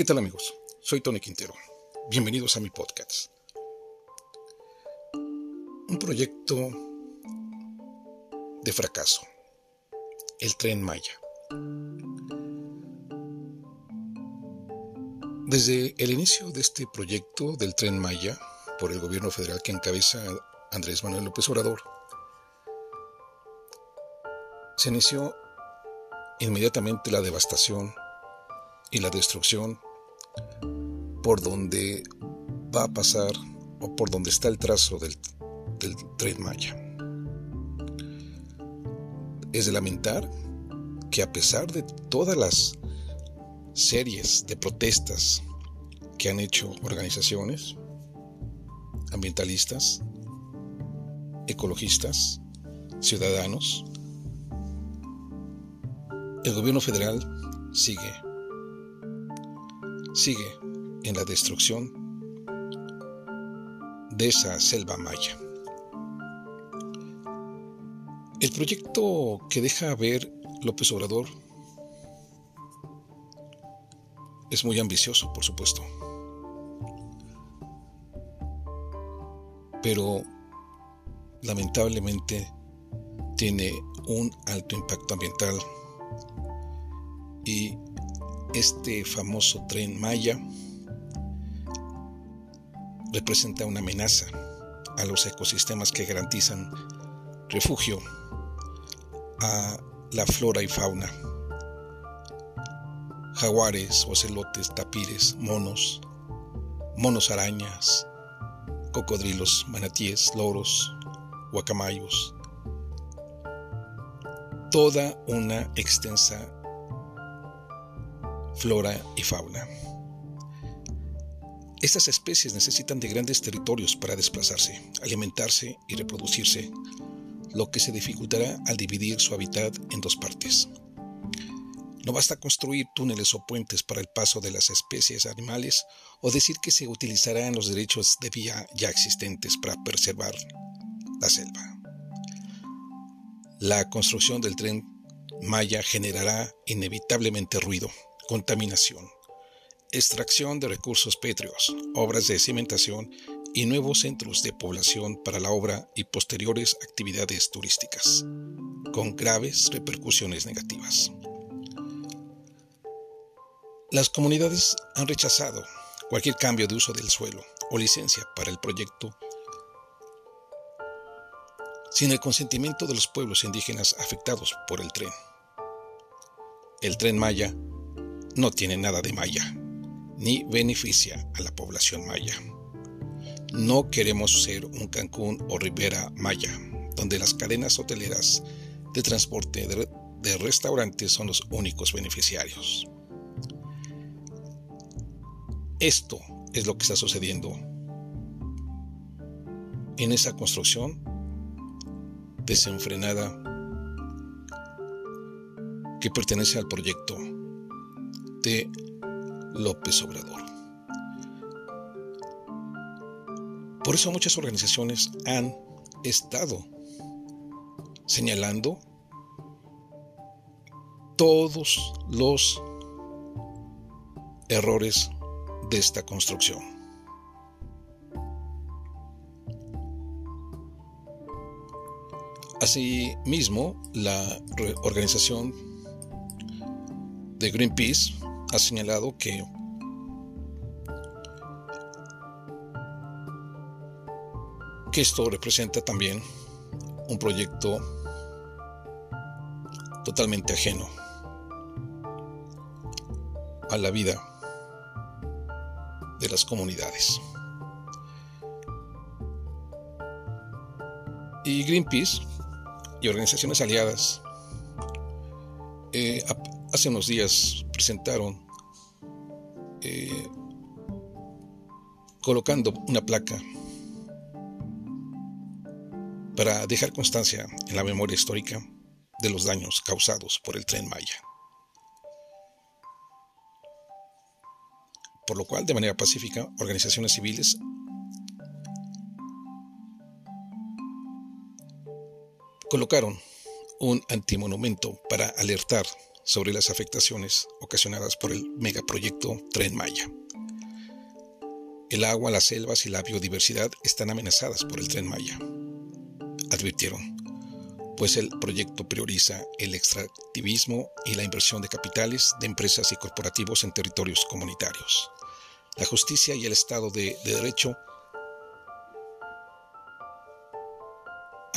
¿Qué tal amigos? Soy Tony Quintero. Bienvenidos a mi podcast. Un proyecto de fracaso. El tren Maya. Desde el inicio de este proyecto del tren Maya por el gobierno federal que encabeza Andrés Manuel López Obrador, se inició inmediatamente la devastación y la destrucción por donde va a pasar o por donde está el trazo del, del tren Maya. Es de lamentar que a pesar de todas las series de protestas que han hecho organizaciones ambientalistas, ecologistas, ciudadanos, el gobierno federal sigue sigue en la destrucción de esa selva maya. El proyecto que deja ver López Obrador es muy ambicioso, por supuesto. Pero lamentablemente tiene un alto impacto ambiental y este famoso tren Maya representa una amenaza a los ecosistemas que garantizan refugio a la flora y fauna. Jaguares, ocelotes, tapires, monos, monos arañas, cocodrilos, manatíes, loros, guacamayos. Toda una extensa flora y fauna. Estas especies necesitan de grandes territorios para desplazarse, alimentarse y reproducirse, lo que se dificultará al dividir su hábitat en dos partes. No basta construir túneles o puentes para el paso de las especies animales o decir que se utilizarán los derechos de vía ya existentes para preservar la selva. La construcción del tren Maya generará inevitablemente ruido, contaminación, extracción de recursos pétreos, obras de cimentación y nuevos centros de población para la obra y posteriores actividades turísticas, con graves repercusiones negativas. Las comunidades han rechazado cualquier cambio de uso del suelo o licencia para el proyecto sin el consentimiento de los pueblos indígenas afectados por el tren. El tren Maya no tiene nada de maya, ni beneficia a la población maya. No queremos ser un Cancún o Ribera Maya, donde las cadenas hoteleras de transporte de, restaurantes son los únicos beneficiarios. Esto es lo que está sucediendo en esa construcción desenfrenada que pertenece al proyecto de López Obrador. Por eso muchas organizaciones han estado señalando todos los errores de esta construcción. Asimismo, la organización de Greenpeace ha señalado que que esto representa también un proyecto totalmente ajeno a la vida de las comunidades. Y Greenpeace y organizaciones aliadas eh, hace unos días presentaron eh, colocando una placa para dejar constancia en la memoria histórica de los daños causados por el tren Maya. Por lo cual, de manera pacífica, organizaciones civiles colocaron un antimonumento para alertar sobre las afectaciones ocasionadas por el megaproyecto Tren Maya. El agua, las selvas y la biodiversidad están amenazadas por el tren Maya, advirtieron, pues el proyecto prioriza el extractivismo y la inversión de capitales de empresas y corporativos en territorios comunitarios. La justicia y el Estado de, de Derecho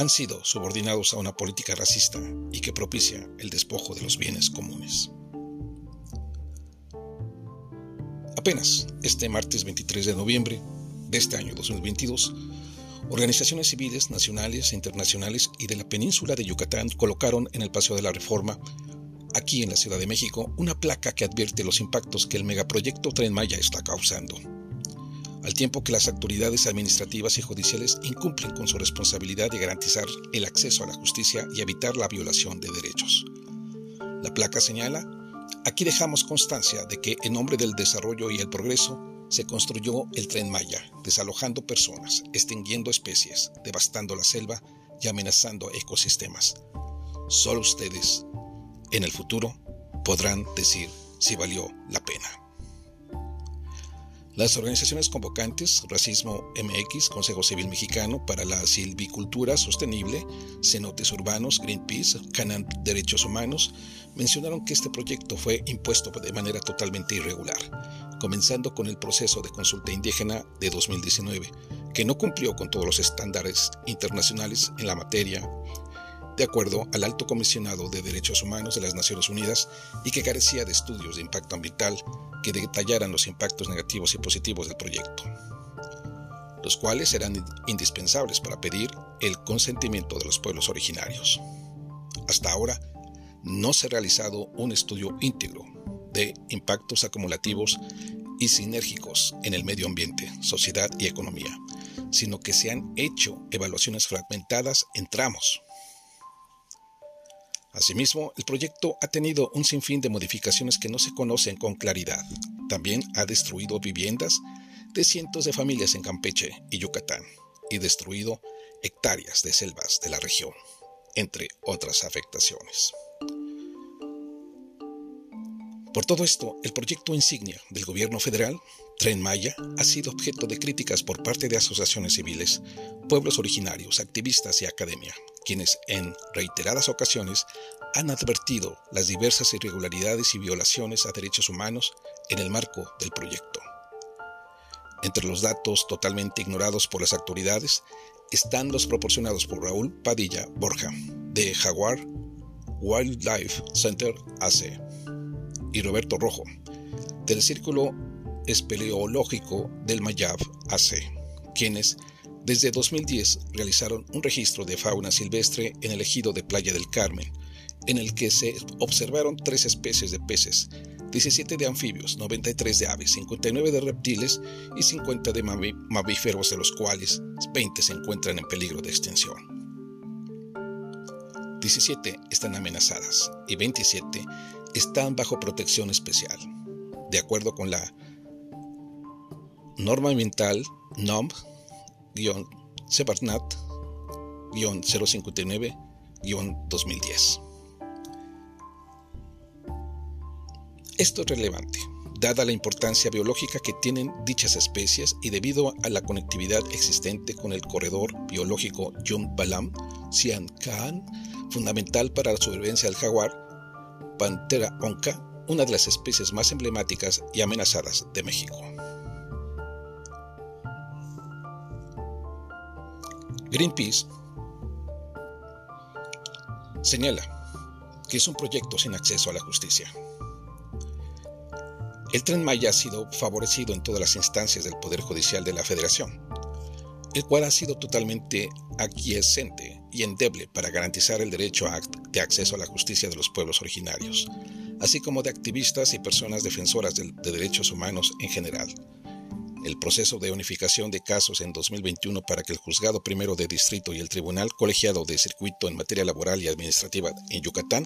han sido subordinados a una política racista y que propicia el despojo de los bienes comunes. Apenas este martes 23 de noviembre de este año 2022, organizaciones civiles nacionales e internacionales y de la península de Yucatán colocaron en el Paseo de la Reforma, aquí en la Ciudad de México, una placa que advierte los impactos que el megaproyecto Tren Maya está causando, al tiempo que las autoridades administrativas y judiciales incumplen con su responsabilidad de garantizar el acceso a la justicia y evitar la violación de derechos. La placa señala Aquí dejamos constancia de que en nombre del desarrollo y el progreso se construyó el tren Maya, desalojando personas, extinguiendo especies, devastando la selva y amenazando ecosistemas. Solo ustedes, en el futuro, podrán decir si valió la pena. Las organizaciones convocantes, Racismo MX, Consejo Civil Mexicano para la Silvicultura Sostenible, Cenotes Urbanos, Greenpeace, Canan Derechos Humanos, mencionaron que este proyecto fue impuesto de manera totalmente irregular, comenzando con el proceso de consulta indígena de 2019, que no cumplió con todos los estándares internacionales en la materia de acuerdo al Alto Comisionado de Derechos Humanos de las Naciones Unidas y que carecía de estudios de impacto ambiental que detallaran los impactos negativos y positivos del proyecto, los cuales eran indispensables para pedir el consentimiento de los pueblos originarios. Hasta ahora, no se ha realizado un estudio íntegro de impactos acumulativos y sinérgicos en el medio ambiente, sociedad y economía, sino que se han hecho evaluaciones fragmentadas en tramos Asimismo, el proyecto ha tenido un sinfín de modificaciones que no se conocen con claridad. También ha destruido viviendas de cientos de familias en Campeche y Yucatán y destruido hectáreas de selvas de la región, entre otras afectaciones. Por todo esto, el proyecto insignia del gobierno federal, Tren Maya, ha sido objeto de críticas por parte de asociaciones civiles, pueblos originarios, activistas y academia, quienes en reiteradas ocasiones han advertido las diversas irregularidades y violaciones a derechos humanos en el marco del proyecto. Entre los datos totalmente ignorados por las autoridades están los proporcionados por Raúl Padilla Borja, de Jaguar Wildlife Center AC, y Roberto Rojo, del Círculo Espeleológico del Mayab AC, quienes desde 2010 realizaron un registro de fauna silvestre en el ejido de Playa del Carmen, en el que se observaron tres especies de peces, 17 de anfibios, 93 de aves, 59 de reptiles y 50 de mamíferos, de los cuales 20 se encuentran en peligro de extinción. 17 están amenazadas y 27 están bajo protección especial, de acuerdo con la norma ambiental NOM Sebarnat-059-2010. Esto es relevante, dada la importancia biológica que tienen dichas especies y debido a la conectividad existente con el corredor biológico Yum Balam Sian Kaan, fundamental para la supervivencia del jaguar, Pantera onca, una de las especies más emblemáticas y amenazadas de México. Greenpeace señala que es un proyecto sin acceso a la justicia. El tren Maya ha sido favorecido en todas las instancias del Poder Judicial de la Federación, el cual ha sido totalmente aquiescente y endeble para garantizar el derecho de acceso a la justicia de los pueblos originarios, así como de activistas y personas defensoras de derechos humanos en general el proceso de unificación de casos en 2021 para que el juzgado primero de distrito y el tribunal colegiado de circuito en materia laboral y administrativa en Yucatán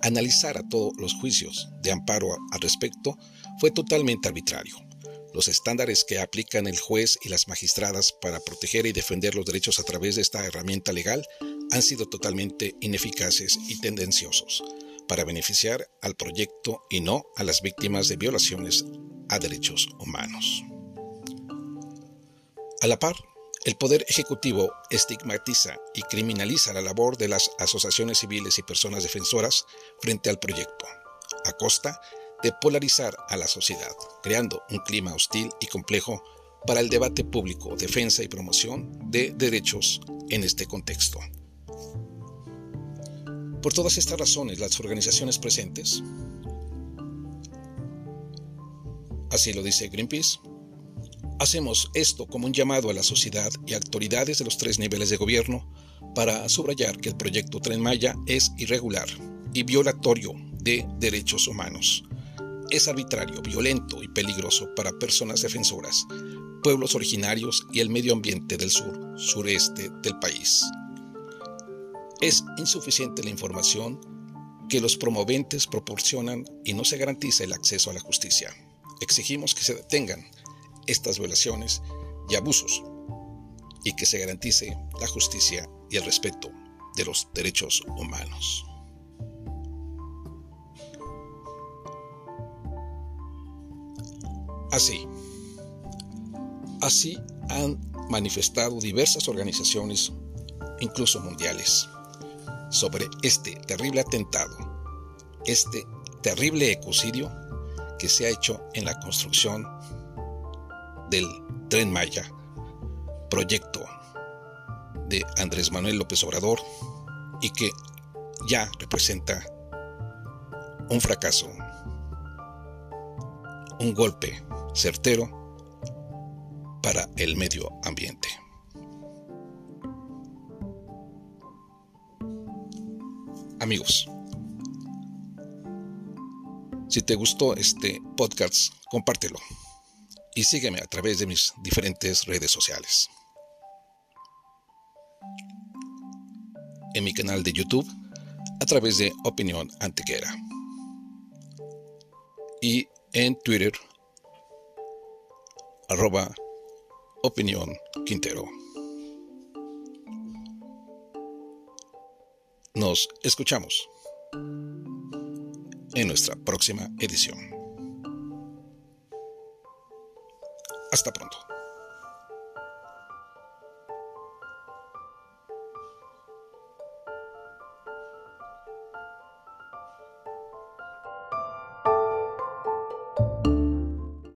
analizara todos los juicios de amparo al respecto fue totalmente arbitrario. Los estándares que aplican el juez y las magistradas para proteger y defender los derechos a través de esta herramienta legal han sido totalmente ineficaces y tendenciosos para beneficiar al proyecto y no a las víctimas de violaciones a derechos humanos. A la par, el Poder Ejecutivo estigmatiza y criminaliza la labor de las asociaciones civiles y personas defensoras frente al proyecto, a costa de polarizar a la sociedad, creando un clima hostil y complejo para el debate público, defensa y promoción de derechos en este contexto. Por todas estas razones, las organizaciones presentes, así lo dice Greenpeace, hacemos esto como un llamado a la sociedad y autoridades de los tres niveles de gobierno para subrayar que el proyecto Tren Maya es irregular y violatorio de derechos humanos. Es arbitrario, violento y peligroso para personas defensoras, pueblos originarios y el medio ambiente del sur, sureste del país. Es insuficiente la información que los promoventes proporcionan y no se garantiza el acceso a la justicia. Exigimos que se detengan estas violaciones y abusos y que se garantice la justicia y el respeto de los derechos humanos. Así, así han manifestado diversas organizaciones, incluso mundiales sobre este terrible atentado, este terrible ecocidio que se ha hecho en la construcción del tren Maya, proyecto de Andrés Manuel López Obrador y que ya representa un fracaso, un golpe certero para el medio ambiente. Amigos, si te gustó este podcast, compártelo y sígueme a través de mis diferentes redes sociales. En mi canal de YouTube, a través de Opinión Antequera. Y en Twitter, arroba Opinión Quintero. Nos escuchamos en nuestra próxima edición. Hasta pronto.